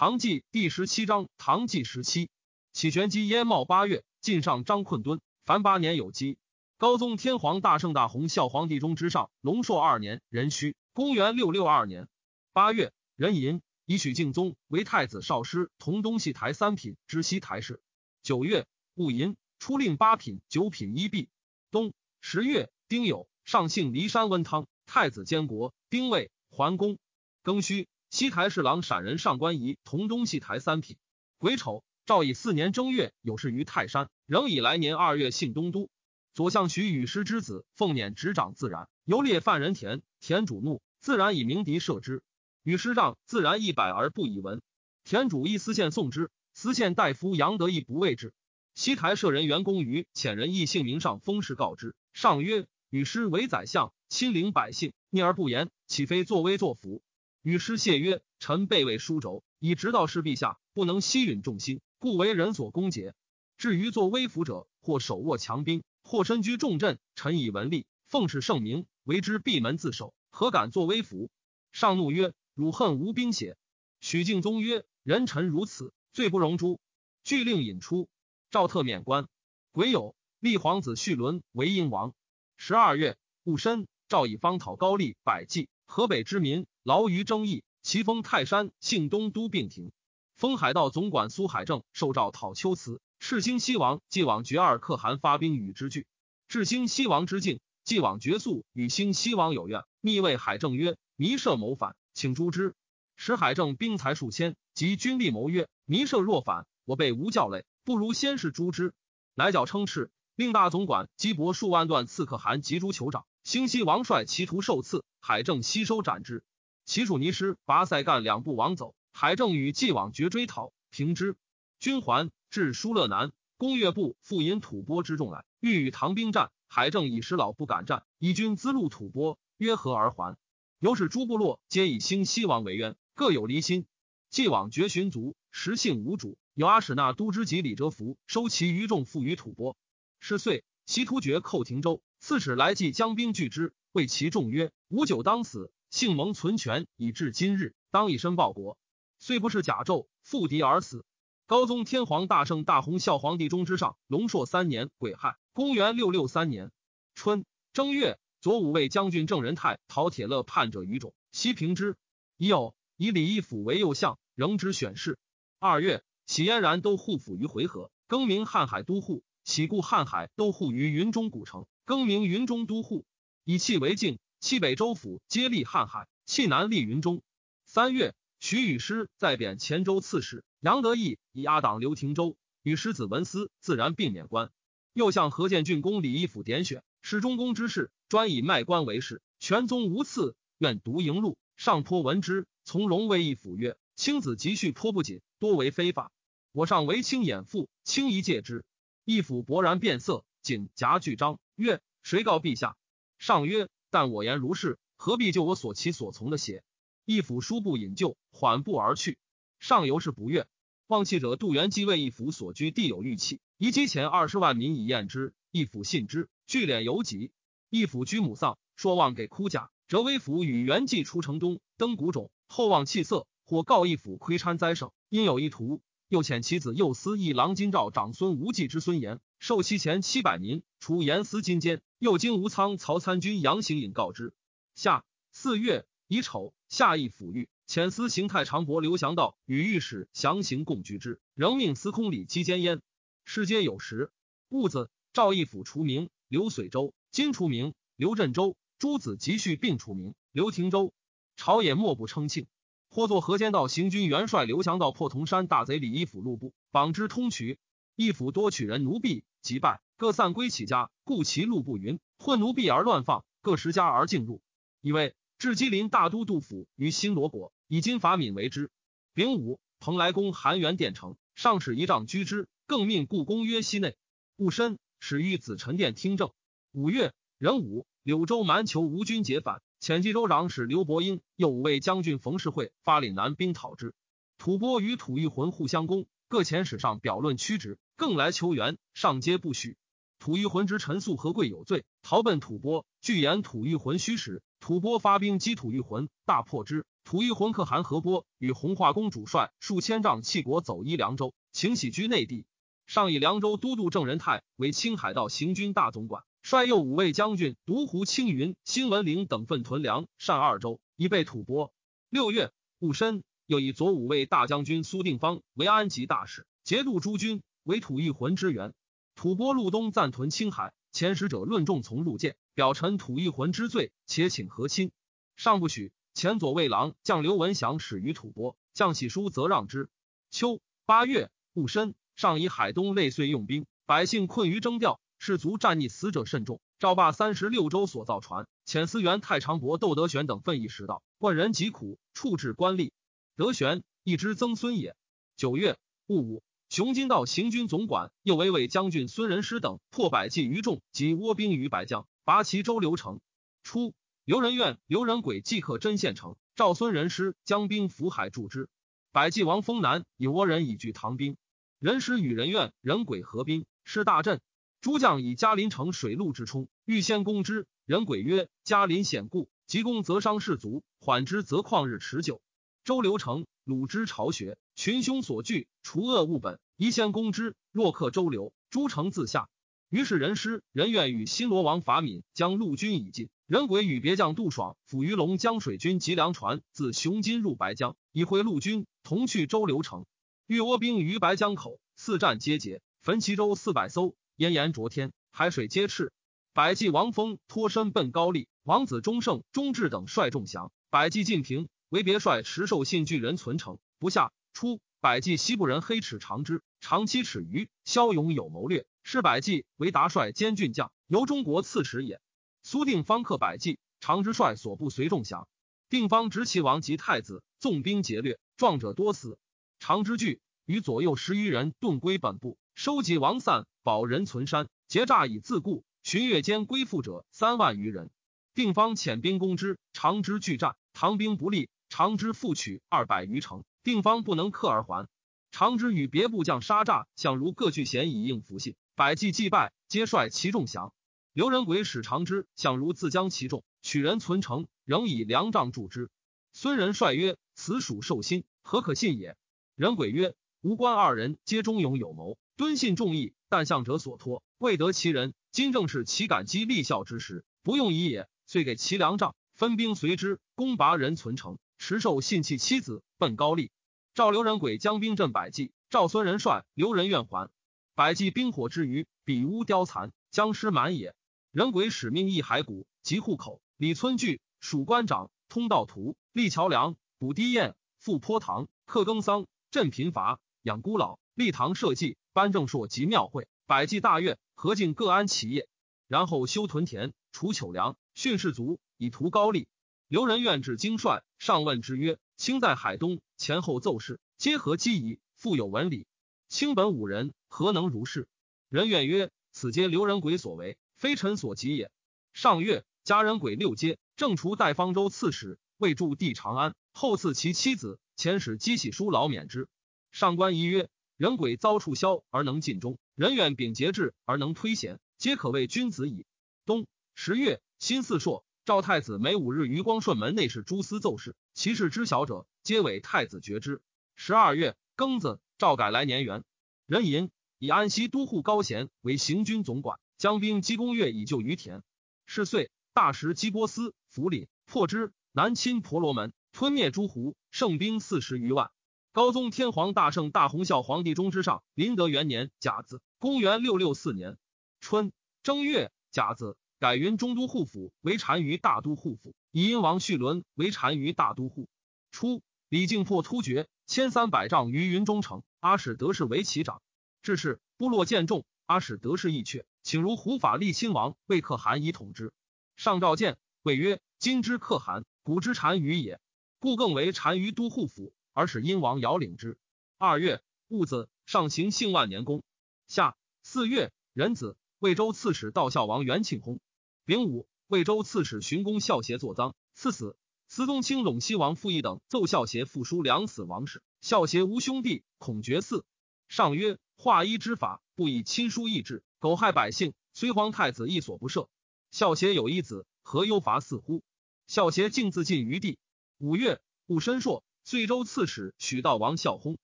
唐纪第十七章，唐纪十七，启玄机燕茂八月，晋上张困敦，凡八年有基。高宗天皇大圣大洪孝皇帝中之上，龙朔二年壬戌，公元六六二年八月，壬寅，以许敬宗为太子少师，同东西台三品知西台事。九月戊寅，出令八品、九品一毕。冬十月丁酉，上幸骊山温汤，太子监国，兵卫桓公。庚戌。西台侍郎陕人上官仪同东西台三品。癸丑，赵以四年正月有事于泰山，仍以来年二月幸东都。左相徐与师之子奉辇执掌自然，游猎犯人田，田主怒，自然以鸣笛射之。与师让，自然一百而不以闻。田主一司县送之，司县大夫杨得意不畏之。西台舍人袁公于遣人诣姓名上封事告之，上曰：“与师为宰相，亲临百姓，逆而不言，岂非作威作福？”与师谢曰：“臣备位书轴，以直道事陛下，不能息允众心，故为人所攻讦。至于作威服者，或手握强兵，或身居重镇，臣以文吏奉使圣明，为之闭门自守，何敢作威服？”上怒曰：“汝恨无兵邪？”许敬宗曰：“人臣如此，罪不容诛。”具令引出，赵特免官。癸酉，立皇子绪伦为英王。十二月戊申，赵以方讨高丽百济。河北之民劳于争议，其封泰山、幸东都并庭。封海道总管苏海正受诏讨秋辞。赤兴西王既往绝二可汗发兵与之拒。至兴西王之境，既往绝速与兴西王有怨，密谓海正曰：“弥射谋反，请诛之。”使海正兵才数千，及军力谋曰：“弥射若反，我辈无教累，不如先是诛之。”乃矫称敕，令大总管击帛数万段刺可汗及诸酋长。兴西王率其徒受刺，海正吸收斩之。其属尼师拔塞干两部亡走，海正与继往绝追讨，平之。军还至疏勒南，攻越部复引吐蕃之众来，欲与唐兵战。海正以师老不敢战，以军资路吐蕃，约合而还。由是诸部落皆以兴西王为冤，各有离心。继往绝寻族，实性无主。有阿史那都之及李哲福收其余众，附于吐蕃。是岁，西突厥寇廷州。刺史来济将兵拒之，谓其众曰：“吾久当死，幸蒙存全，以至今日，当以身报国。虽不是甲胄，负敌而死。”高宗天皇大圣大洪孝皇帝中之上，龙朔三年癸亥，公元六六三年春正月，左武卫将军郑仁泰讨铁勒叛者于种，西平之。已有以李义府为右相，仍之选事。二月，喜嫣然都护府于回纥，更名瀚海都护，起故瀚海都护于云中古城。更名云中都护，以气为境。西北州府皆立瀚海，气南立云中。三月，徐与师再贬黔州刺史。杨得意以阿党刘廷州，与师子文思自然并免官。又向何建郡公李义府点选，是中宫之事，专以卖官为事。全宗无赐，愿独营录。上颇闻之，从容为义府曰：“卿子积蓄颇不谨，多为非法。我上为卿掩父，卿宜戒之。”义府勃然变色，仅夹具章。曰：谁告陛下？上曰：但我言如是，何必就我所其所从的写？义府书不引咎，缓步而去。上游是不悦。望气者杜元基为义府所居地有玉器，移积前二十万民以验之。义府信之，聚敛犹急。义府居母丧，说望给哭甲。折威府与元济出城东，登谷冢，后望气色，或告义府窥参灾省，因有一图。又遣其子右司议郎金兆长孙无忌之孙延。受其前七百民，除严司金监。又经吴仓曹参军杨行引告之。夏四月乙丑，夏邑抚狱，遣司行太常伯刘祥道与御史详行共居之，仍命司空李基监焉。世皆有时。戊子，赵义府除名，刘遂州；今除名，刘镇州。诸子集序并除名，刘廷州。朝野莫不称庆。或作河间道行军元帅刘翔道破铜山大贼李义府路部，绑之通衢。义府多取人奴婢。即败，各散归其家，故其路不匀，混奴婢而乱放，各十家而进入。以为至吉林大都督府于新罗国，以金法敏为之。丙午，蓬莱宫含元殿成，上使仪仗居之，更命故宫曰西内。戊申，始于紫宸殿听政。五月壬午，柳州蛮酋吴军解反，遣冀州长史刘伯英、又五位将军冯世惠发岭南兵讨之。吐蕃与吐谷浑互相攻，各遣使上表论屈直。更来求援，上皆不许。吐谷浑之陈宿何贵有罪，逃奔吐蕃。据言吐谷浑虚实，吐蕃发兵击吐谷浑，大破之，吐一浑可汗何波与弘化公主率数千丈弃国走依凉州，请喜居内地。上以凉州都督郑仁泰为青海道行军大总管，率右五位将军独湖青云、新文陵等分屯粮善二州，以备吐蕃。六月戊申，又以左五位大将军苏定方为安吉大使，节度诸军为吐一浑之援。吐蕃路东暂屯青海，遣使者论众从入见，表陈吐一浑之罪，且请和亲。上不许。前左卫郎将刘文祥始于吐蕃，将喜书则让之。秋八月戊申，上以海东累岁用兵，百姓困于征调，士卒战逆，死者甚众。赵霸三十六州所造船，遣司员太常伯窦德玄等奋意食道，万人疾苦，处置官吏。德玄一之曾孙也。九月戊午。雄金道行军总管右为卫将军孙仁师等破百骑于众及倭兵于白江，拔其州流城。初，刘仁愿、刘仁轨即克真县城，赵孙仁师将兵伏海助之。百骑王丰南以倭人以拒唐兵，仁师与仁愿、仁轨合兵，失大阵。诸将以嘉林城水陆之冲，欲先攻之。仁轨曰：“嘉林险固，急攻则伤士卒，缓之则旷日持久。周流城，鲁之巢穴。”群凶所惧，除恶务本，宜先攻之。若克周流，诸城自下。于是人师人愿与新罗王法敏将陆军已尽。人鬼与别将杜爽抚于龙江水军及粮船自雄津入白江，以会陆军同去周流城。遇倭兵于白江口，四战皆捷，焚其舟四百艘，烟炎灼天，海水皆赤。百骑王峰脱身奔高丽，王子忠胜、忠志等率众降。百骑进平，为别帅持寿信巨人存城不下。初，百济西部人黑齿长之，长七尺余，骁勇有谋略，是百济为达帅兼郡将，由中国刺史也。苏定方克百济，长之帅所部随众降，定方执其王及太子，纵兵劫掠，壮者多死。长之惧，与左右十余人遁归本部，收集王散，保人存山，劫诈以自固。旬月间归附者三万余人。定方遣兵攻之，长之拒战，唐兵不利，长之复取二百余城。定方不能克而还，长之与别部将杀诈，相如各据贤以应付信。百计祭拜，皆率其众降。刘仁轨使长之，相如自将其众，取人存城，仍以粮帐助之。孙仁帅曰：“此属受心，何可信也？”仁轨曰：“吾官二人皆忠勇有谋，敦信重义，但向者所托，未得其人。今正是其感激立效之时，不用以也。遂给其粮帐，分兵随之，攻拔人存城。”持受信弃妻子，奔高丽。赵刘仁轨将兵镇百济，赵孙仁帅刘仁愿还。百济兵火之余，比屋凋残，僵尸满也。仁轨使命一骸骨，及户口。李村聚属官长，通道图，立桥梁，补堤堰，复坡塘，克耕桑，镇贫乏，养孤老，立堂社稷，颁正朔及庙会。百济大悦，合尽各安其业。然后修屯田，除糗粮，训士卒，以图高丽。刘仁愿至京帅，上问之曰：“卿在海东，前后奏事，皆何机宜？复有文理。卿本五人，何能如是？”仁愿曰：“此皆刘仁轨所为，非臣所及也。”上月，家人轨六阶，正除代方州刺史，未驻地长安。后赐其妻子，遣使积喜书劳免之。上官仪曰：“仁轨遭处消而能尽忠，人远秉节制而能推贤，皆可谓君子矣。”冬十月，辛巳朔。赵太子每五日于光顺门内侍诸司奏事，其事知晓者，皆委太子决之。十二月庚子，赵改来年元。壬寅，以安西都护高贤为行军总管，将兵击攻越以救于田。是岁，大食基波斯，弗里破之，南侵婆罗门，吞灭诸胡，胜兵四十余万。高宗天皇大圣大洪孝皇帝中之上，麟德元年甲子，公元六六四年春正月甲子。改云中都护府为单于大都护府，以殷王绪伦为单于大都护。初，李靖破突厥，千三百丈于云中城，阿史德氏为其长。至是，部落见众，阿史德氏亦阙，请如胡法立亲王为可汗以统之。上诏见，谓曰：“今之可汗，古之单于也，故更为单于都护府，而使殷王遥领之。”二月戊子，上行幸万年宫。夏四月壬子，魏州刺史道孝王元庆薨。丙午，魏州刺史荀公孝协作赃，赐死。司东卿陇西王傅义等奏孝协复书两死王室。孝协无兄弟，恐绝嗣。上曰：化一之法，不以亲疏义志，苟害百姓，虽皇太子亦所不赦。孝协有一子，何忧伐嗣乎？孝协竟自尽于地。五月戊申朔，遂州刺史许道王孝薨。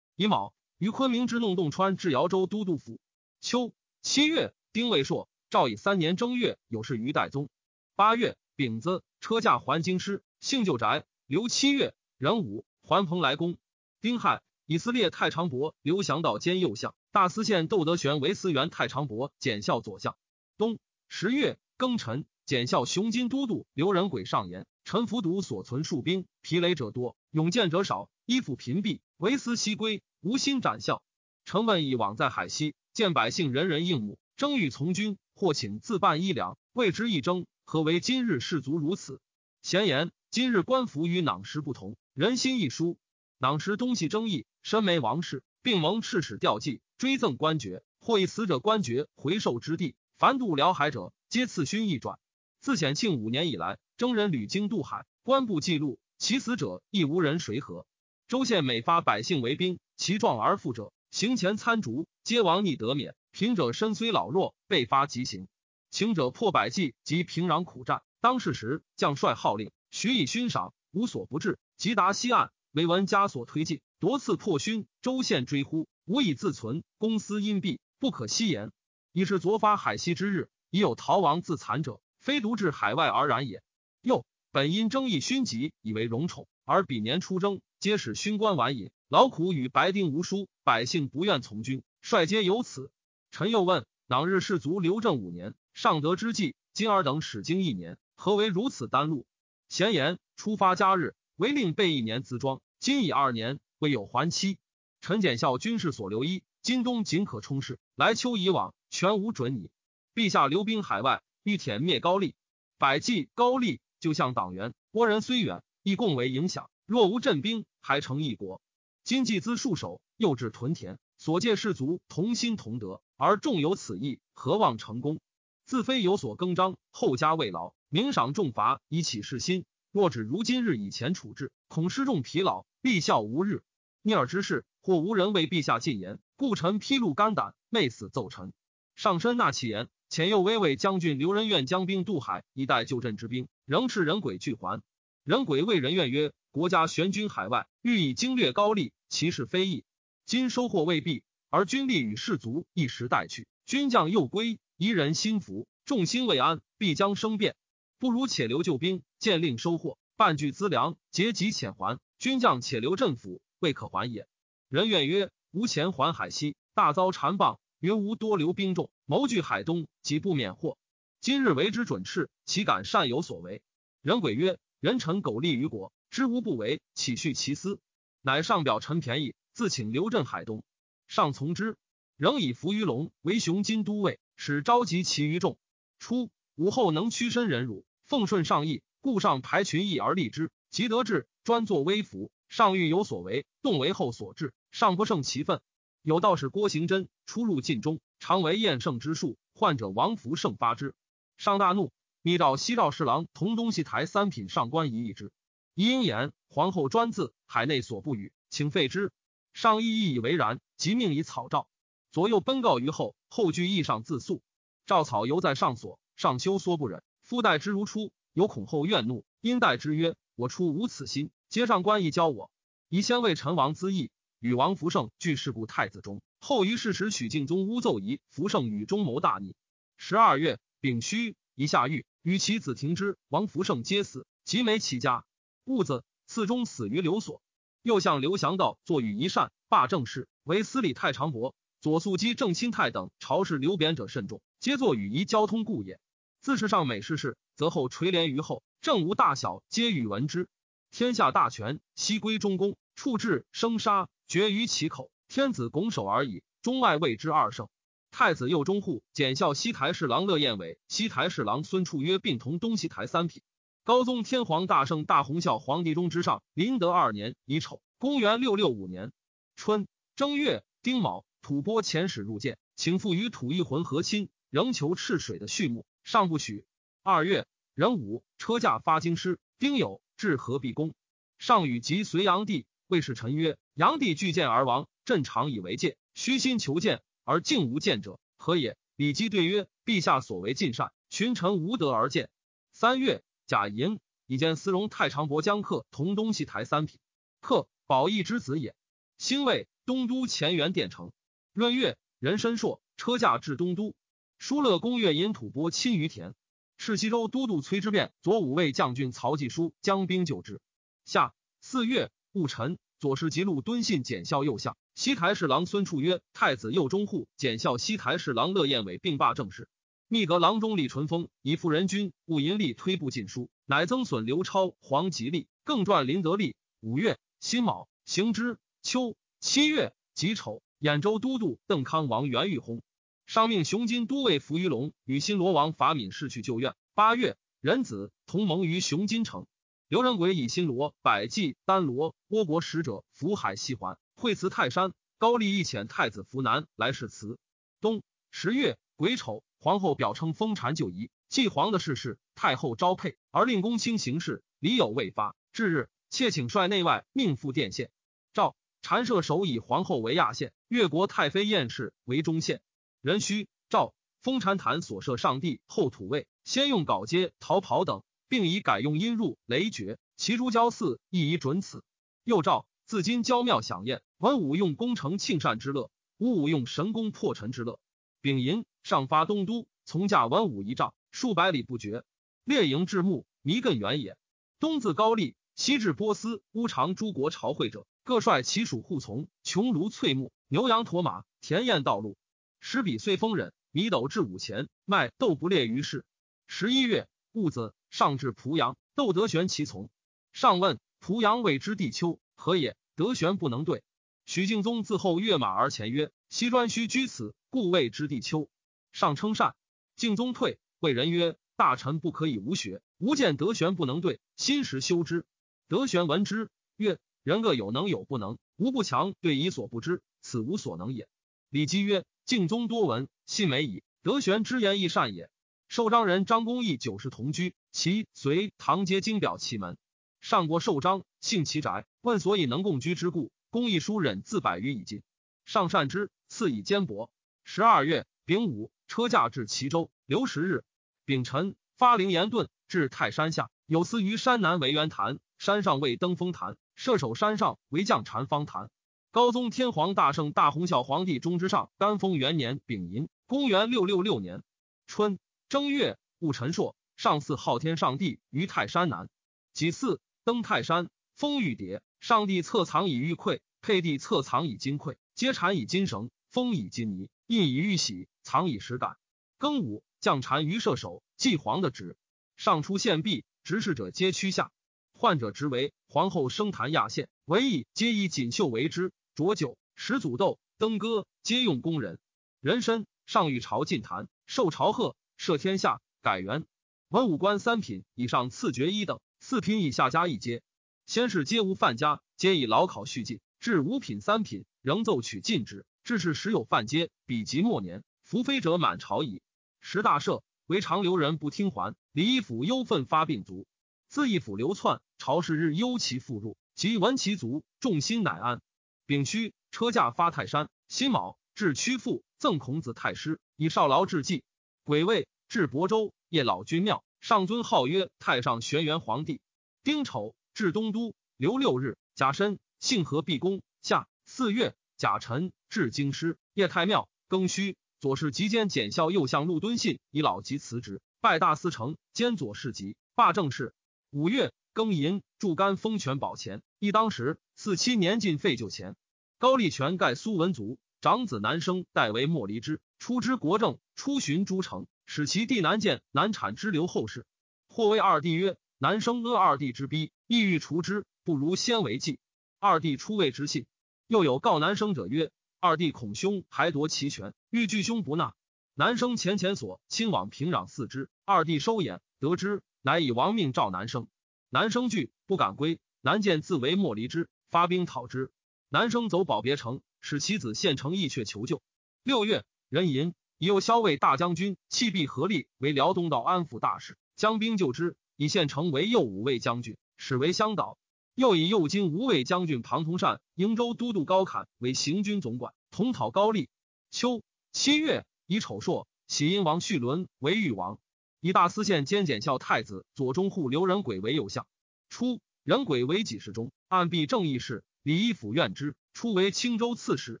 乙卯，于昆明之弄洞川至姚州都督府。秋七月，丁未朔，诏以三年正月有事于代宗。八月丙子，车驾还京师，幸旧宅。留七月壬午，还蓬莱宫。丁亥，以司列太常伯刘祥道兼右相，大司宪窦德玄为司员太常伯检校左相。冬十月庚辰，检校雄金都督刘仁轨上言：臣服毒所存数兵，疲累者多，勇健者少，衣服贫敝，唯思西归，无心展校。臣问以往在海西，见百姓人人应募，争欲从军，或请自办衣粮，谓之一争。何为今日士卒如此？闲言。今日官服与囊时不同，人心亦疏。囊时东西争议，身没王室，并蒙赤史吊祭，追赠官爵，或以死者官爵回授之地。凡渡辽海者，皆赐勋一转。自显庆五年以来，征人屡经渡海，官部记录，其死者亦无人谁和。州县每发百姓为兵，其壮而富者，行前参逐，皆亡逆得免；贫者身虽老弱，被发即行。行者破百计及平壤苦战。当世时，将帅号令。许以勋赏，无所不至。即达西岸，为闻枷锁推进，夺次破勋。州县追呼，无以自存。公私阴蔽，不可息言。已是昨发海西之日，已有逃亡自残者，非独至海外而然也。又本因争议勋籍，以为荣宠，而彼年出征，皆使勋官晚饮，劳苦与白丁无殊，百姓不愿从军，率皆由此。臣又问：党日士卒留政五年，尚得之计，今尔等使经一年，何为如此单路？闲言出发加日，唯令备一年资装。今已二年，未有还期。臣检校军事所留一，今冬仅可充事，来秋以往，全无准拟。陛下留兵海外，欲舔灭高丽。百济高丽就像党员，倭人虽远，亦共为影响。若无镇兵，还成一国。今既资戍守，又至屯田，所借士卒同心同德，而众有此意，何望成功？自非有所更张，后加慰劳。明赏重罚以启士心，若只如今日以前处置，恐失众疲劳，立效无日。逆耳之事，或无人为陛下进言，故臣披露肝胆，昧死奏臣。上身纳其言，遣右威卫将军刘仁愿将兵渡海，以待救镇之兵，仍斥人鬼俱还。人鬼谓仁愿曰：“国家悬军海外，欲以经略高丽，其事非易。今收获未毕，而军力与士卒一时待去，军将又归，夷人心服，众心未安，必将生变。”不如且留救兵，见令收获，半具资粮，节己遣还。军将且留镇府，未可还也。人愿曰：无钱还海西，大遭缠谤。云无多留兵众，谋据海东，即不免祸。今日为之准斥，岂敢善有所为？人鬼曰：人臣苟利于国，知无不为，岂恤其私？乃上表臣便宜，自请留镇海东。上从之，仍以伏于龙为雄金都尉，使召集其余众。初，武后能屈身忍辱。奉顺上意，故上排群议而立之。即得志，专作威服。上欲有所为，动为后所至，上不胜其愤。有道士郭行真出入晋中，常为厌胜之术。患者王福胜发之，上大怒，密诏西赵侍郎同东西台三品上官仪议之。仪言皇后专自海内所不语，请废之。上意意以为然，即命以草诏。左右奔告于后，后据意上自诉。诏草犹在上所，上休缩不忍。夫待之如初，有恐后怨怒，因待之曰：“我初无此心，皆上官仪教我。以先为陈王资义，与王福胜俱事故太子中。后于事时，许敬宗诬奏仪，福胜与中谋大逆。十二月丙戌，一下狱，与其子廷之、王福胜皆死，及没其家。戊子，次中死于留所。又向刘祥道作与一善，罢政事，为司礼太常伯。左肃基、郑钦泰等朝事流贬者甚众，皆作与仪交通故也。”自世上美事事，则后垂帘于后，政无大小，皆与闻之。天下大权，悉归中宫，处置生杀，决于其口。天子拱手而已，中外谓之二圣。太子右中护检校西台侍郎乐彦伟、西台侍郎孙处约并同东西台三品。高宗天皇大圣大洪孝皇帝中之上，麟德二年乙丑，公元六六五年春正月丁卯，吐蕃遣使入见，请复与吐一浑和亲，仍求赤水的序幕。上不许。二月壬午，车驾发京师。丁酉，至合璧宫。上与及隋炀帝，谓是臣曰：“炀帝拒见而亡，朕常以为戒。虚心求见，而竟无见者，何也？”李基对曰：“陛下所为尽善，群臣无德而见。”三月甲寅，以见司荣太常伯将克同东西台三品，克宝义之子也。兴魏东都前元殿城，闰月，人申朔，车驾至东都。疏勒公越引吐蕃侵于田。赤西州都督崔之变左武卫将军曹继书将兵救之。夏四月戊辰，左氏吉禄敦信检校右相，西台侍郎孙处曰：“太子右中护检校西台侍郎乐彦伟并罢政事。”密阁郎中李淳风以妇人君务银力推步进书，乃增损刘超、黄吉利，更传林德利。五月辛卯，行之。秋七月己丑，兖州都督邓康王元玉薨。上命雄金都尉伏于龙与新罗王法敏逝去旧院。八月，仁子同盟于雄金城。刘仁轨以新罗、百济、丹罗、倭国使者福海西还，会辞泰山。高丽一遣太子福南来使辞。冬十月癸丑，皇后表称封禅就仪，继皇的事事，太后昭配，而令公卿行事，礼有未发。至日，妾请率内外命赴殿献。诏禅摄首以皇后为亚县，越国太妃燕氏为中县。壬戌，诏封禅坛所设上帝后土位，先用镐阶、逃跑等，并以改用音入雷绝。其诸交祀亦以准此。又诏自今郊庙享宴，文武用功成庆善之乐，武武用神功破陈之乐。丙寅，上发东都，从驾文武仪仗，数百里不绝。列营至暮，弥亘远也。东自高丽，西至波斯、乌长诸国朝会者，各率其属护从，穷庐翠木，牛羊驼马，田堰道路。十比岁丰忍，米斗至五钱，麦豆不列于市。十一月戊子，上至濮阳，窦德玄其从。上问濮阳谓之地丘何也？德玄不能对。许敬宗自后跃马而前曰：“西专须居此，故谓之地丘。”上称善。敬宗退，谓人曰：“大臣不可以无学。吾见德玄不能对，心时修之。”德玄闻之曰：“人各有能有不能，吾不强对以所不知，此无所能也。”李基曰。敬宗多闻，信美矣。德玄之言亦善也。寿章人张公义九世同居，其随唐皆京表其门。上过寿章，幸其宅，问所以能共居之故。公义书忍自百余以尽。上善之，赐以坚帛。十二月丙午，车驾至齐州。留十日。丙辰，发灵岩遁至泰山下，有司于山南为元坛，山上为登峰坛，射手山上为将禅方坛。高宗天皇大圣大洪孝皇帝中之上甘丰元年丙寅，公元六六六年春正月戊辰朔，上祀昊天上帝于泰山南。己巳，登泰山，封玉牒。上帝侧藏以玉匮，配帝侧藏以金匮，皆缠以金绳，封以金泥，印以玉玺，藏以石胆。庚午，降禅于射手，祭皇的旨。上出献璧，执事者皆屈下。患者执为皇后升坛亚献，为义皆以锦绣为之。浊酒、食祖豆、登歌，皆用宫人。人参上御朝进坛，受朝贺，赦天下，改元。文武官三品以上赐爵一等，四品以下加一阶。先是皆无犯家，皆以劳考续进。至五品、三品，仍奏取进之。至是时有犯阶，比及末年，伏非者满朝矣。时大赦，为长留人不听还。李义府忧愤发病卒。自义府流窜，朝事日忧其复入，及闻其卒，众心乃安。丙戌，车驾发泰山。辛卯，至曲阜，赠孔子太师，以少劳致祭。癸未，至亳州，谒老君庙，上尊号曰太上玄元皇帝。丁丑，至东都，留六日。甲申，幸和毕公。夏四月，甲辰，至京师，谒太庙。庚戌，左氏及兼检校右相陆敦信以老疾辞职，拜大司丞兼左侍疾，罢政事。五月。庚寅，铸干封权宝钱。一当时，四七年进废旧钱。高丽权盖苏文族长子南生代为莫离之，出知国政，出巡诸城，使其弟南见难产之流后世。或谓二弟曰：“南生阿二弟之逼，意欲除之，不如先为计。”二弟出谓之信。又有告南生者曰：“二弟恐兄还夺其权，欲拒兄不纳。”南生前前所亲往平壤四之，二弟收眼，得知，乃以亡命召南生。南生惧，不敢归。南见自为莫离之，发兵讨之。南生走保别城，使其子献城义阙求救。六月，壬寅，以右骁卫大将军弃璧合力为辽东道安抚大使，将兵救之。以献城为右武卫将军，使为乡导。又以右京无畏将军庞同善、瀛州都督高侃为行军总管，同讨高丽。秋七月，以丑朔，喜阴王绪伦为豫王。以大司宪兼检校太子左中护刘仁轨为右相。初，仁轨为己事中，按必正义事，李义府愿之。初为青州刺史。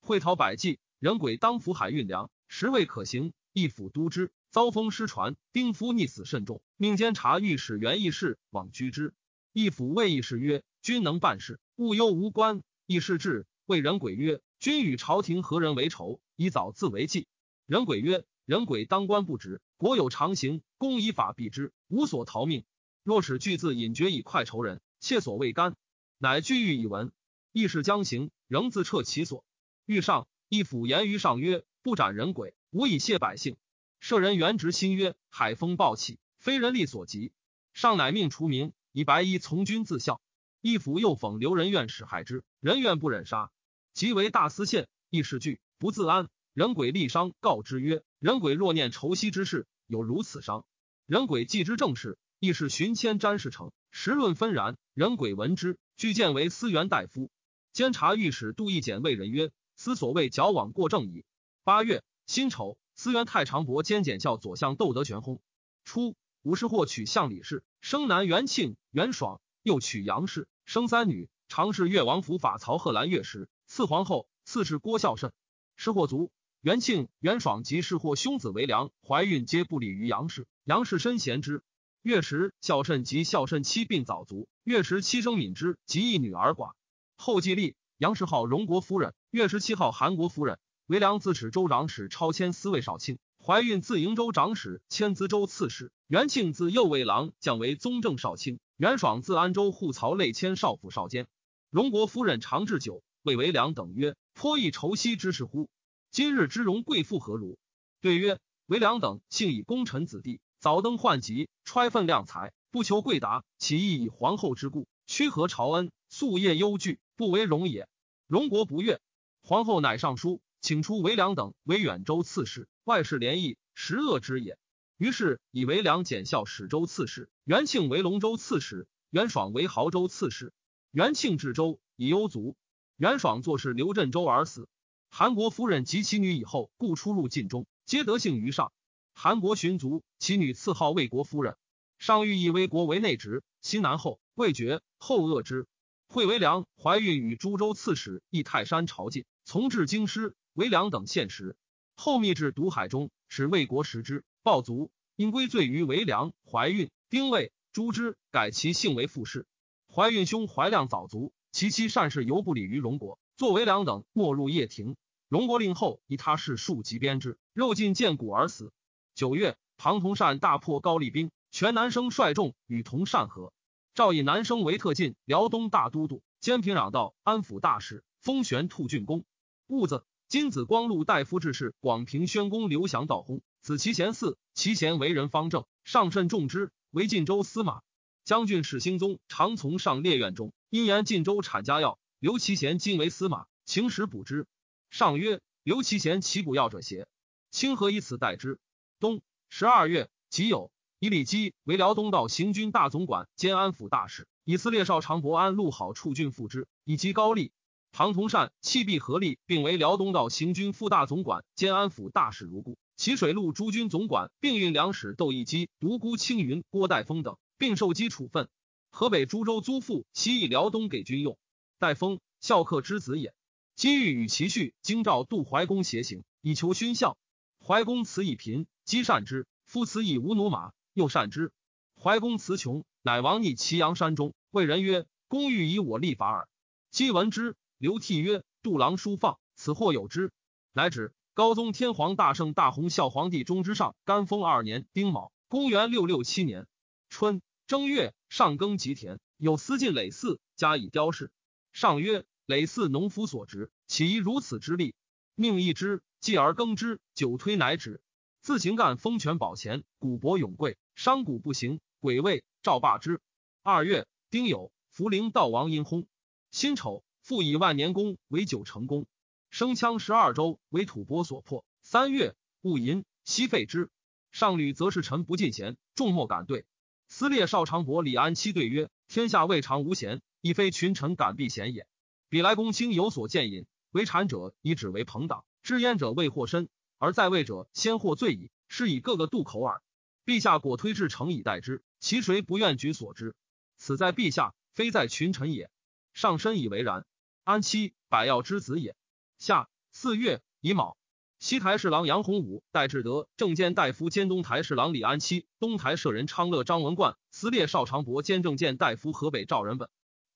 会讨百济，人鬼当扶海运粮，实未可行，一府督之，遭风失传，丁夫溺死甚重，命监察御史袁义士往居之。一府谓义士曰：“君能办事，勿忧无官。”义士至，谓人鬼曰：“君与朝廷何人为仇？以早自为计。”人鬼曰：“人鬼当官不职，国有常刑，公以法毙之，无所逃命。若使巨字隐绝以快仇人，切所未干。”乃具欲以闻。义士将行，仍自撤其所。欲上，一府言于上曰：“不斩人鬼，无以谢百姓。”舍人原直心曰：“海风暴起，非人力所及。”上乃命除名，以白衣从军自效。一府又讽刘仁愿使害之，仁愿不忍杀，即为大司宪。亦是惧，不自安。人鬼立伤，告之曰：“人鬼若念仇息之事，有如此伤。”人鬼既知正事，亦是寻迁詹事成，时论纷然。人鬼闻之，具见为司元大夫。监察御史杜义简谓人曰。思所谓矫枉过正矣。八月辛丑，司元太常伯兼检校左相窦德玄薨。初，武氏获娶相李氏，生男元庆、元爽；又娶杨氏，生三女。常侍越王府法曹贺兰月时，赐皇后。次是郭孝慎。失获卒。元庆、元爽及氏或兄子为良，怀孕皆不利于杨氏。杨氏深贤之。月时孝慎及孝慎妻病早卒。月时妻生敏之及一女儿寡。后继立。杨氏号荣国夫人，月十七号韩国夫人。为良自始州长史超迁司卫少卿，怀孕自营州长史迁资州刺史。元庆自右卫郎降为宗正少卿。元爽自安州护曹累迁少府少监。荣国夫人常置酒，谓为良等曰：“颇益仇息之事乎？今日之荣贵妇何如？”对曰：“为良等幸以功臣子弟，早登宦籍，揣分量才，不求贵达，其意以皇后之故，屈和朝恩，夙夜忧惧。”不为荣也。荣国不悦，皇后乃上书，请出韦良等为远州刺史，外事联议，十恶之也。于是以韦良检校使州刺史，元庆为龙州刺史，元爽为濠州刺史。元庆至州，以忧卒。元爽做事刘镇州而死。韩国夫人及其女以后，故出入晋中，皆得幸于上。韩国寻族，其女赐号魏国夫人。上欲以魏国为内侄，西南后未决，后恶之。惠为良怀孕，与株洲刺史义泰山朝觐，从至京师。为良等献时，后密至毒海中，使魏国食之，暴卒。因归罪于为良怀孕，丁未诛之，改其姓为傅氏。怀孕兄怀亮早卒，其妻善事犹不礼于荣国，作为良等没入掖庭。荣国令后以他事数及鞭之，肉尽见骨而死。九月，庞同善大破高丽兵，全南生率众与同善合。赵以南生为特进辽东大都督，兼平壤道安抚大使，封玄兔郡公。戊子，金子光禄大夫致仕广平宣公刘祥道薨。子其贤嗣，其贤为人方正，上甚重之，为晋州司马。将军史兴宗常从上列院中，因言晋州产家药，刘其贤今为司马，请使补之。上曰：刘其贤其补药者邪？清何以此待之？冬十二月己酉。以李基为辽东道行军大总管兼安抚大使，以色列少长伯安陆好处郡副之，以及高丽。庞同善弃必合力，并为辽东道行军副大总管兼安抚大使如故。齐水路诸军总管并运粮使窦义基、独孤青云、郭代峰等，并受基处分。河北诸州租赋悉以辽东给军用。代峰孝克之子也。今欲与其婿京兆杜怀公携行，以求勋孝。怀公辞以贫，积善之。夫辞以无驽马。又善之，怀公辞穷，乃亡匿祁阳山中。谓人曰：“公欲以我立法耳。”姬闻之，流涕曰：“杜郎书放，此或有之。”乃指。高宗天皇大圣大洪孝皇帝中之上干封二年丁卯，公元六六七年春正月，上耕吉田，有司进累寺，加以雕饰。上曰：“累寺农夫所植，岂宜如此之力？命一之，继而耕之，久推乃止。自行干封权宝前，古伯永贵。”商贾不行，鬼位赵霸之。二月，丁酉，福陵悼王因薨。辛丑，复以万年宫为九成宫。生羌十二州为吐蕃所破。三月，戊寅，西废之。上吕则是臣不进贤，众莫敢对。司列少长伯李安期对曰：天下未尝无贤，亦非群臣敢避贤也。彼来公卿有所见隐，为谗者以指为朋党，知焉者未获身，而在位者先获罪矣。是以各个渡口耳。陛下果推至诚以待之，其谁不愿举所之？此在陛下，非在群臣也。上身以为然。安期，百药之子也。下四月乙卯，西台侍郎杨洪武、戴志德、正监大夫兼东台侍郎李安期、东台舍人昌乐张文冠、司列少长伯兼正监大夫河北赵仁本，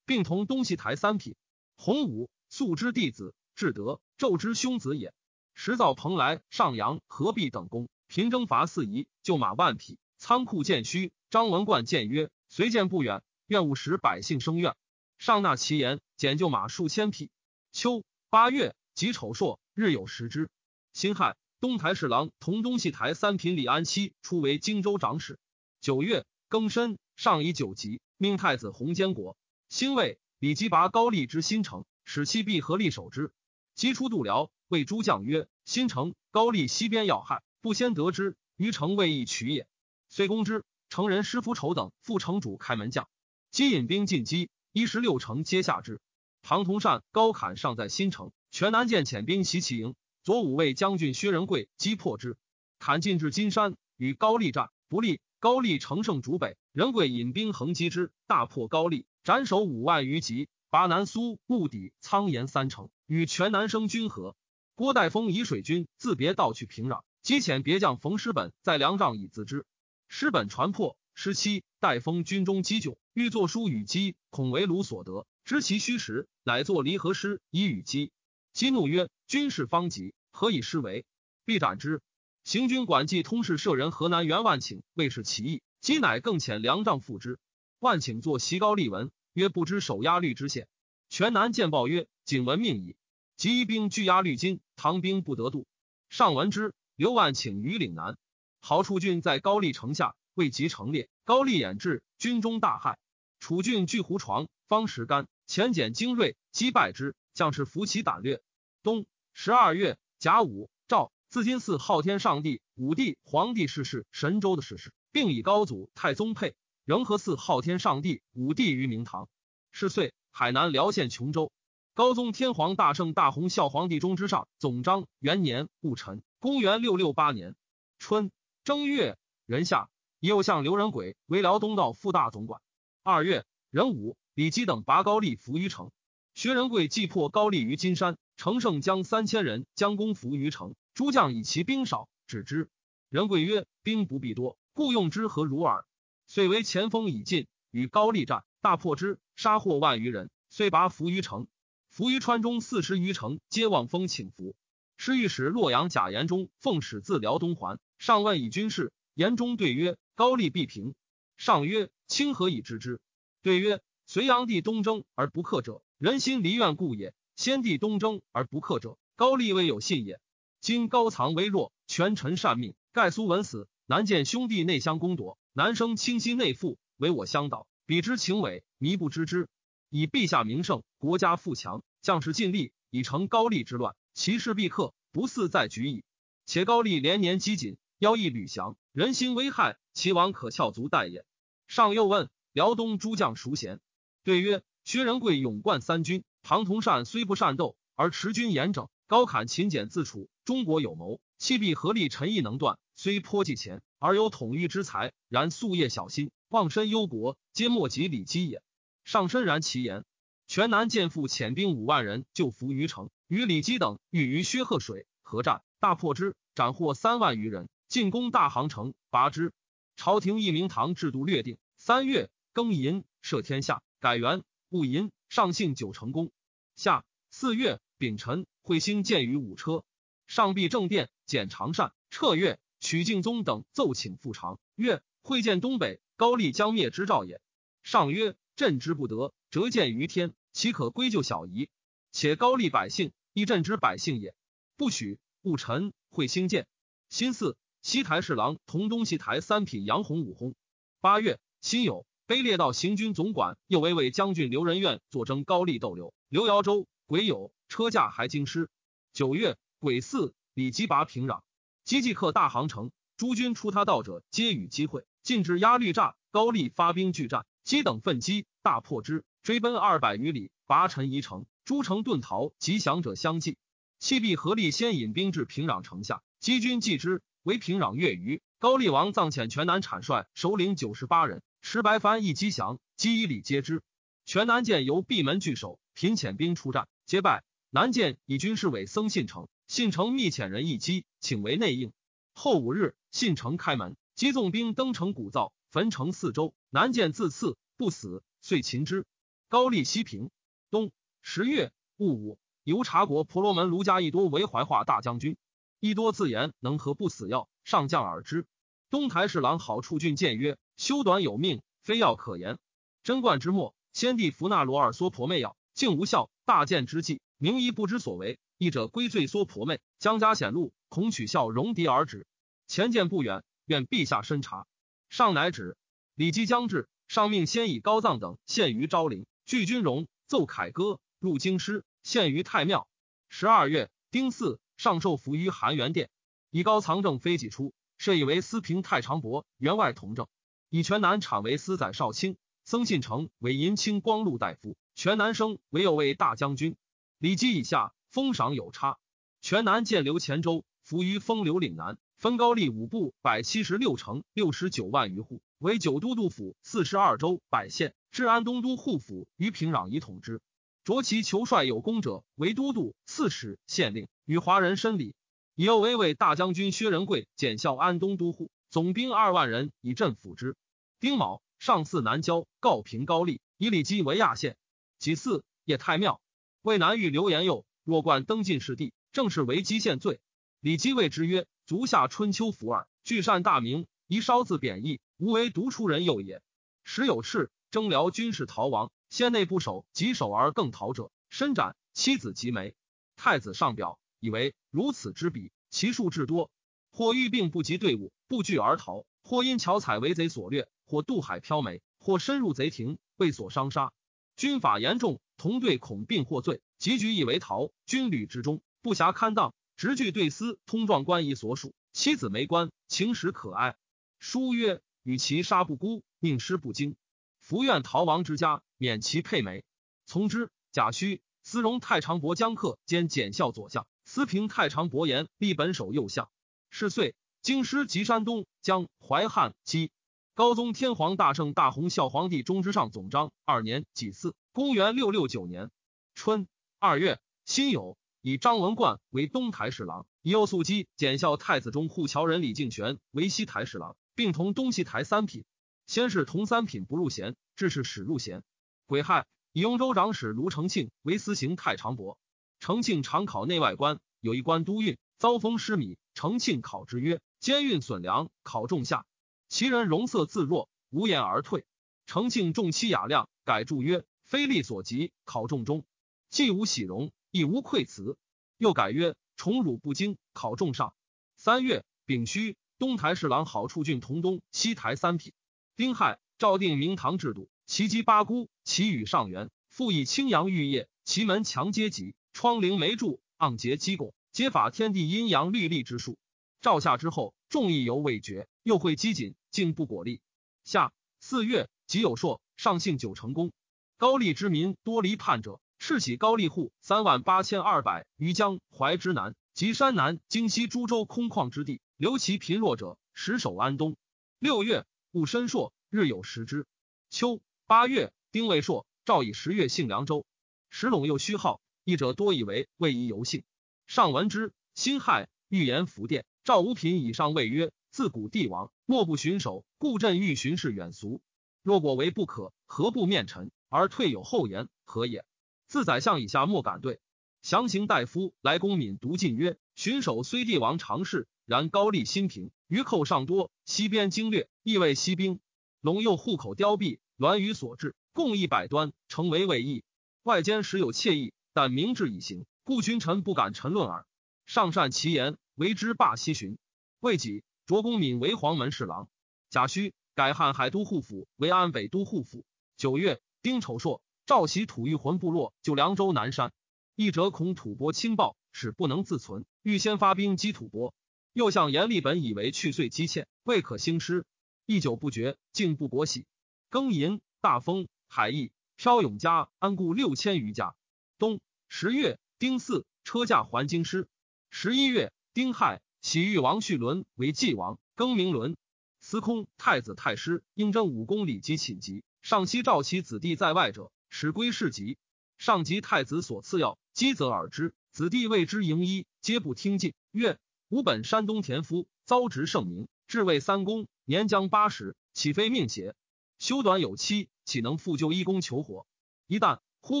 并同东西台三品。洪武素之弟子，志德昼之兄子也。时造蓬莱、上阳、合璧等功，平征伐四夷，救马万匹，仓库渐虚。张文冠谏曰：“随见不远，愿勿使百姓生怨。”上纳其言，减救马数千匹。秋八月己丑朔，日有食之。辛亥，东台侍郎同东西台三品李安期出为荆州长史。九月庚申，上以九级，命太子弘监国。辛未，李吉拔高丽之新城，使其必合力守之。击出度辽，谓诸将曰：“新城高丽西边要害，不先得之，于城未易取也。”遂攻之。城人施夫丑等副城主开门将，击引兵进击。一十六城皆下之。唐同善、高侃尚在新城，全南见遣兵袭其营。左武卫将军薛仁贵击破之。侃进至金山，与高丽战不利。高丽乘胜逐北，仁贵引兵横击之，大破高丽，斩首五万余级，拔南苏、木底、苍岩三城，与全南生军合。郭代峰以水军自别道去平壤，击遣别将冯师本在梁帐以自之。师本传破。十七，待封军中积窘，欲作书与姬，恐为鲁所得，知其虚实，乃作离合诗以与姬。姬怒曰：“军事方急，何以失为？必斩之。”行军管记通事舍人河南袁万顷，未是其意。姬乃更遣粮帐付之。万顷作席高丽文，曰：“不知守压律之县。”全南见报曰：“景闻命矣。”即兵拒压律金，唐兵不得渡。上闻之，刘万顷于岭南。郝处郡在高丽城下。未及成列，高丽掩至，军中大骇。楚郡拒胡床，方石干，前简精锐，击败之。将士服其胆略。冬十二月甲午，赵自金寺昊天上帝、武帝、皇帝逝世，神州的逝世，并以高祖、太宗配。仁和寺昊天上帝、武帝于明堂。是岁，海南辽县琼州，高宗天皇大圣大洪孝皇帝中之上总章元年戊辰，公元六六八年春正月壬夏。又向刘仁轨为辽东道副大总管。二月，壬午，李基等拔高丽伏于城。薛仁贵既破高丽于金山，乘胜将三千人将攻伏于城。诸将以其兵少止之。仁贵曰：“兵不必多，故用之何如耳？”遂为前锋已尽，与高丽战，大破之，杀获万余人，遂拔伏于城。伏于川中四十余城，皆望风请服。师御史洛阳贾延中奉使自辽东还，上问以军事。言中对曰：“高丽必平。”上曰：“清何以知之？”对曰：“隋炀帝东征而不克者，人心离怨故也；先帝东征而不克者，高丽未有信也。今高藏微弱，权臣善命，盖苏文死，难见兄弟内相攻夺，难生倾心内附，唯我相导，彼之情伪，弥不知之。以陛下名盛，国家富强，将士尽力，以成高丽之乱，其势必克，不似在局矣。且高丽连年积谨。”妖异吕降，人心危害，其王可翘足待也。上又问辽东诸将孰贤，对曰：薛仁贵勇冠三军，唐同善虽不善斗，而持军严整，高侃勤俭自处，中国有谋，弃必合力，臣义能断。虽颇计钱，而有统御之才，然夙夜小心，忘身忧国，皆莫及李基也。上深然其言。全南见父遣兵五万人救伏于城，与李基等欲于薛贺水合战，大破之，斩获三万余人。进攻大杭城，拔之。朝廷义明堂制度略定。三月庚寅，赦天下，改元戊寅。上幸九成功。夏四月丙辰，彗星见于五车。上必正殿，检长善，彻月，取敬宗等奏请复长。月会见东北高丽将灭之兆也。上曰：朕之不得，折见于天，岂可归咎小夷？且高丽百姓一朕之百姓也，不许。戊辰，会兴建。辛巳。西台侍郎同东西台三品杨洪武轰。八月，辛酉，卑列道行军总管右为卫将军刘仁愿坐征高丽逗留。刘尧州癸酉，车驾还京师。九月，癸巳，李吉拔平壤，击即克大杭城。诸军出他道者，皆与机会，禁止压绿栅。高丽发兵拒战，击等奋击，大破之，追奔二百余里，拔陈宜城。诸城遁逃，吉降者相继。弃必合力先引兵至平壤城下，击军继之。为平壤越余，高丽王葬遣全南产帅首领九十八人，持白帆一击降，击以礼接之。全南见由闭门拒守，频遣兵出战，皆败。南见以军士为僧信成，信成密遣人一击，请为内应。后五日，信成开门，击纵兵登城鼓噪，焚城四周。南见自刺不死，遂擒之。高丽西平。东十月戊午，由察国婆罗门卢家一多为怀化大将军。一多自言能和不死药，上将耳之。东台侍郎郝处俊谏曰：“修短有命，非药可言。贞观之末，先帝服纳罗尔梭婆妹药，竟无效。大见之际，名医不知所为，医者归罪梭婆妹。将家显露，恐取笑戎狄而止。前见不远，愿陛下深察。上乃止。李基将至，上命先以高藏等献于昭陵，具军容，奏凯歌，入京师，献于太庙。十二月丁巳，上受服于含元殿，以高藏正非己出，设以为司平太常伯，员外同政。以全南产为司宰少卿。曾信成为银青光禄大夫，全南生为右卫大将军。礼基以下封赏有差。全南建刘前州，服于风流岭南，分高丽五部百七十六城六十九万余户，为九都督府四十二州百县，治安东都护府于平壤以统之。着其求帅有功者为都督、刺史、县令，与华人申礼。以右为卫大将军薛仁贵检校安东都护，总兵二万人以镇抚之。丁卯。上巳南郊，告平高丽，以李基为亚县。己巳，叶太庙。魏南遇刘延佑，若冠登进士第，正是为基县罪。李基谓之曰：“足下春秋服耳，具善大名，宜稍自贬义，无为独出人右也。”时有事征辽军事逃亡，县内不守，己守而更逃者，伸斩。妻子及梅。太子上表，以为如此之比，其数至多。或遇病不及队伍，不惧而逃；或因巧采为贼所掠。或渡海漂眉，或深入贼庭，被所伤杀。军法严重，同队恐病获罪，急举以为逃。军旅之中，不暇堪当，直据对司通状官仪所属。妻子没官，情实可哀。书曰：与其杀不孤，宁失不惊。福愿逃亡之家，免其配美。从之。贾诩、司荣太常伯江客兼检校左相，司平太常伯言立本守右相。是岁，京师及山东、江淮汉基。高宗天皇大圣大洪孝皇帝中之上总章二年己巳，公元六六九年春二月辛酉，以张文冠为东台侍郎，以右肃基检校太子中护侨人李敬玄为西台侍郎，并同东西台三品。先是同三品不入衔，致是始入衔。癸亥，以雍州长史卢承庆为司行太常伯。承庆常考内外官，有一官都运，遭封失米。承庆考之曰：“监运损粮，考仲夏。”其人容色自若，无言而退。承庆重妻雅量，改注曰：“非力所及，考中中，既无喜容，亦无愧辞。”又改曰：“宠辱不惊，考中上。”三月丙戌，东台侍郎郝处俊同东西台三品。丁亥，诏定明堂制度，其基八姑，其与上元，复以青阳玉叶，其门墙阶级，窗棂梅柱，盎节基拱，皆法天地阴阳律例之术。诏下之后，众议犹未决。又会积谨，竟不果立。下四月，己有朔，上幸九成功。高丽之民多离叛者，赤起高丽户三万八千二百余，江淮之南及山南、京西诸州空旷之地，留其贫弱者，实守安东。六月，戊申朔，日有食之。秋八月，丁未朔，诏以十月幸凉州。石陇又虚号，译者多以为未宜游幸。上闻之，辛亥，欲言福殿。赵五品以上谓曰。自古帝王莫不巡守，故朕欲巡视远俗。若果为不可，何不面陈而退有后言？何也？自宰相以下莫敢对。详行大夫来公敏读进曰：巡守虽帝王常事，然高丽新平，余寇尚多，西边经略，亦为西兵。陇右户口凋敝，栾舆所至，共一百端，成为伪意。外间时有窃意，但明智已行，故君臣不敢沉论耳。上善其言，为之罢西巡。未几。卓公敏为黄门侍郎，贾诩改汉海都护府为安北都护府。九月，丁丑朔，赵袭吐欲魂部落就凉州南山。一者恐吐蕃侵暴，使不能自存，欲先发兵击吐蕃。又向严立本以为去岁积欠，未可兴师。一久不决，竟不国喜。庚寅，大风，海邑，飘永家安固六千余家。冬十月，丁巳，车驾还京师。十一月，丁亥。喜遇王绪伦为继王，更名伦。司空太子太师应征武功礼及寝疾，上期召其子弟在外者，使归事疾。上及太子所赐药，积则而之。子弟为之迎医，皆不听进。曰：吾本山东田夫，遭职盛名，至位三公，年将八十，岂非命邪？修短有期，岂能复就一公求活？一旦忽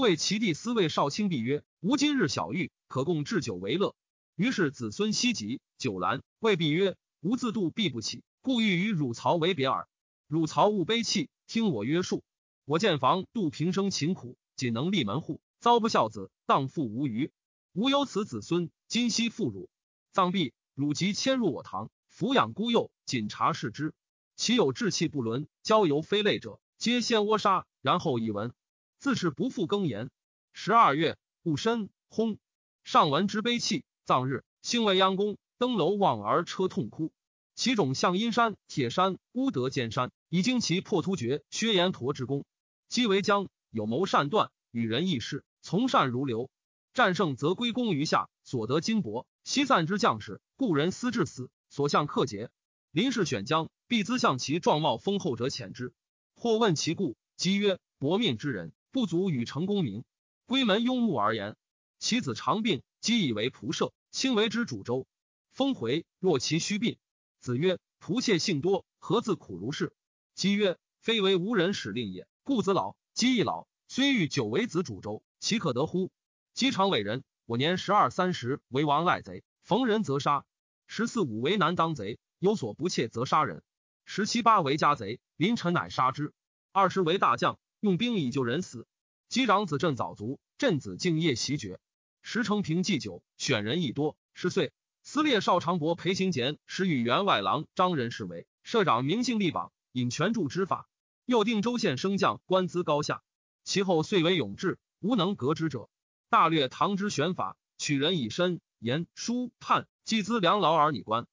为其弟司卫少卿，必曰：吾今日小玉，可供置酒为乐。于是子孙希极，酒阑。谓必曰：吾自度必不起，故欲与汝曹为别耳。汝曹勿悲泣，听我约束。我建房度平生勤苦，仅能立门户，遭不孝子，荡妇无余。吾有此子孙，今夕负汝，葬毕，汝即迁入我堂，抚养孤幼，谨察视之。其有志气不伦、交游非类者，皆先窝杀，然后以闻。自是不复更言。十二月戊申，薨。上闻之悲泣。葬日，兴未央宫，登楼望而车痛哭。其种向阴山、铁山、乌德尖山，已经其破突厥、薛延陀之功。姬为将，有谋善断，与人议事，从善如流。战胜则归功于下，所得金帛；西散之将士，故人思至死，所向克节。临事选将，必兹向其状貌丰厚者遣之。或问其故，即曰：薄命之人，不足与成功名。归门庸目而言，其子长病，即以为仆射，亲为之主周。封回若其虚病，子曰：仆妾性多，何自苦如是？即曰：非为无人使令也。故子老，即亦老，虽欲久为子主周，岂可得乎？姬常伟人，我年十二三十，为王赖贼，逢人则杀；十四五为难当贼，有所不窃则杀人；十七八为家贼，临臣乃杀之；二十为大将，用兵以救人死。击长子朕早卒，镇子敬业袭爵。时承平祭酒，选人亦多。十岁，司列少长伯裴行俭使与员外郎张仁士为社长，明姓立榜，引权助之法。又定州县升降，官资高下。其后遂为永志，无能革之者。大略唐之选法，取人以身言书判，计资良劳而拟官，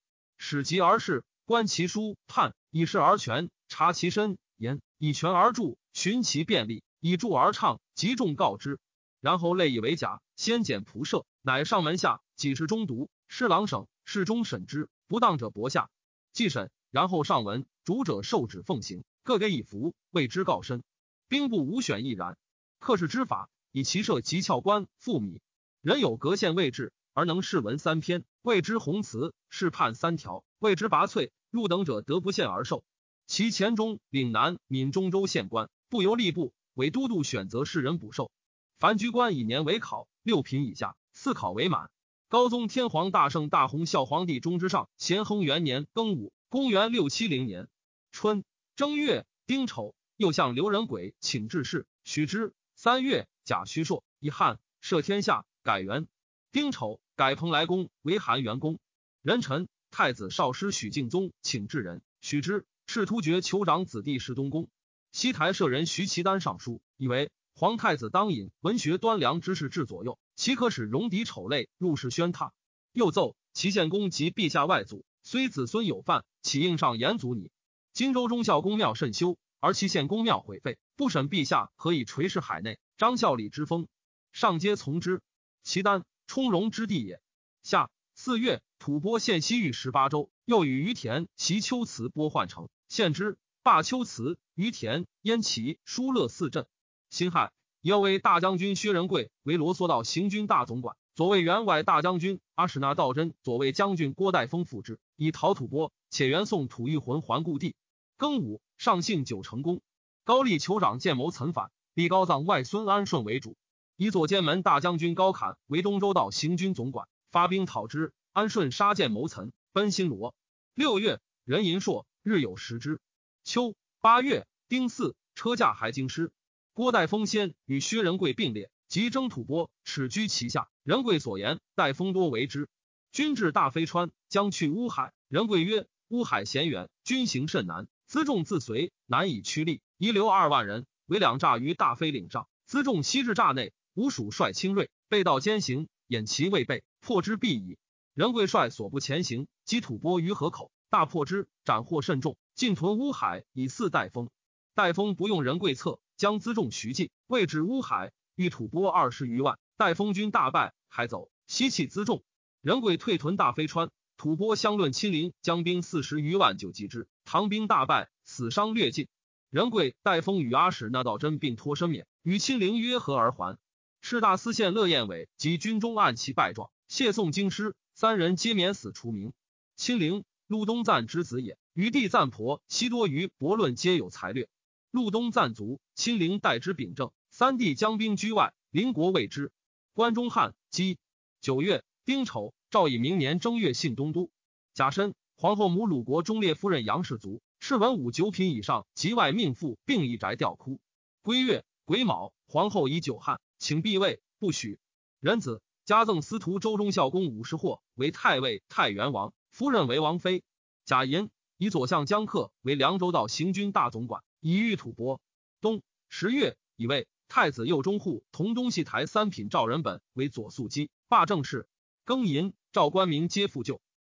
使及而视，观其书判，以视而权，察其身言，以权而著，寻其便利，以著而畅，集众告之。然后类以为假，先检仆射，乃上门下，几时中毒，侍郎省，侍中审之，不当者驳下。既审，然后上文，主者受旨奉行，各给以服，谓之告身。兵部无选亦然。客氏之法。以其设及窍官复米，人有隔县位置，而能试文三篇，谓之弘词；试判三条，谓之拔萃。入等者得不限而受。其前中、岭南、闽中州县官，不由吏部，为都督选择士人补授。凡居官以年为考，六品以下，四考为满。高宗天皇大圣大洪孝皇帝中之上咸亨元年庚午，公元六七零年春正月丁丑，又向刘仁轨请致仕，许之。三月。甲戌朔以汉赦天下，改元。丁丑，改蓬莱宫为韩元宫。壬辰，太子少师许敬宗请至人，许之。赤突厥酋长子弟是东宫。西台舍人徐其丹上书，以为皇太子当引文学端良之士至左右，岂可使戎狄丑类入室宣榻？又奏齐献公及陛下外祖，虽子孙有犯，岂应上言祖你？荆州忠孝宫庙甚修，而齐献公庙毁废，不审陛下，何以垂视海内？张孝礼之风，上皆从之。其丹充戎之地也。夏四月，吐蕃献西域十八州，又与于田、齐丘辞拨换城，献之。罢丘辞、于田、燕齐、疏勒四镇。辛亥，又为大将军薛仁贵为罗嗦道行军大总管，左卫员外大将军阿史那道真，左卫将军郭代峰复之，以讨吐蕃，且元送吐玉魂还故地。庚午，上幸九成功。高丽酋长建谋岑反。立高藏外孙安顺为主，以左监门大将军高侃为东州道行军总管，发兵讨之。安顺杀见谋臣，奔新罗。六月，任银硕日有食之。秋八月丁巳，车驾还京师。郭代封先与薛仁贵并列，即征吐蕃，耻居其下。仁贵所言，代封多为之。军至大飞川，将去乌海。仁贵曰：“乌海险远，军行甚难，辎重自随，难以驱力，遗留二万人。”为两栅于大飞岭上，辎重西至栅内。吴蜀率轻锐，背道兼行，掩其未备，破之必矣。仁贵率所部前行，击吐蕃于河口，大破之，斩获甚众，进屯乌海，以四代封。代封不用仁贵策，将辎重徐进，未至乌海，遇吐蕃二十余万，代封军大败，还走，西弃辎重。仁贵退屯大飞川，吐蕃相论亲临，将兵四十余万，救击之。唐兵大败，死伤略尽。仁贵、戴封与阿史那道真并脱身免，与亲临约和而还。士大司宪乐彦伟及军中按其败状，谢宋京师，三人皆免死除名。亲陵，陆东赞之子也。余弟赞婆，悉多于博论，皆有才略。陆东赞卒，亲陵代之秉政。三弟将兵居外，邻国未之。关中汉基九月丁丑，诏以明年正月信东都。甲申，皇后母鲁国忠烈夫人杨氏卒。是文武九品以上及外命妇，并一宅吊哭。归月癸卯，皇后以久旱。请避位，不许。仁子加赠司徒周忠孝公五十户，为太尉、太原王，夫人为王妃。贾寅以左相江克为凉州道行军大总管，以御吐蕃。冬十月，以为太子右中护同东西台三品赵仁本为左宿稽，罢政事。庚寅，赵官明皆复旧。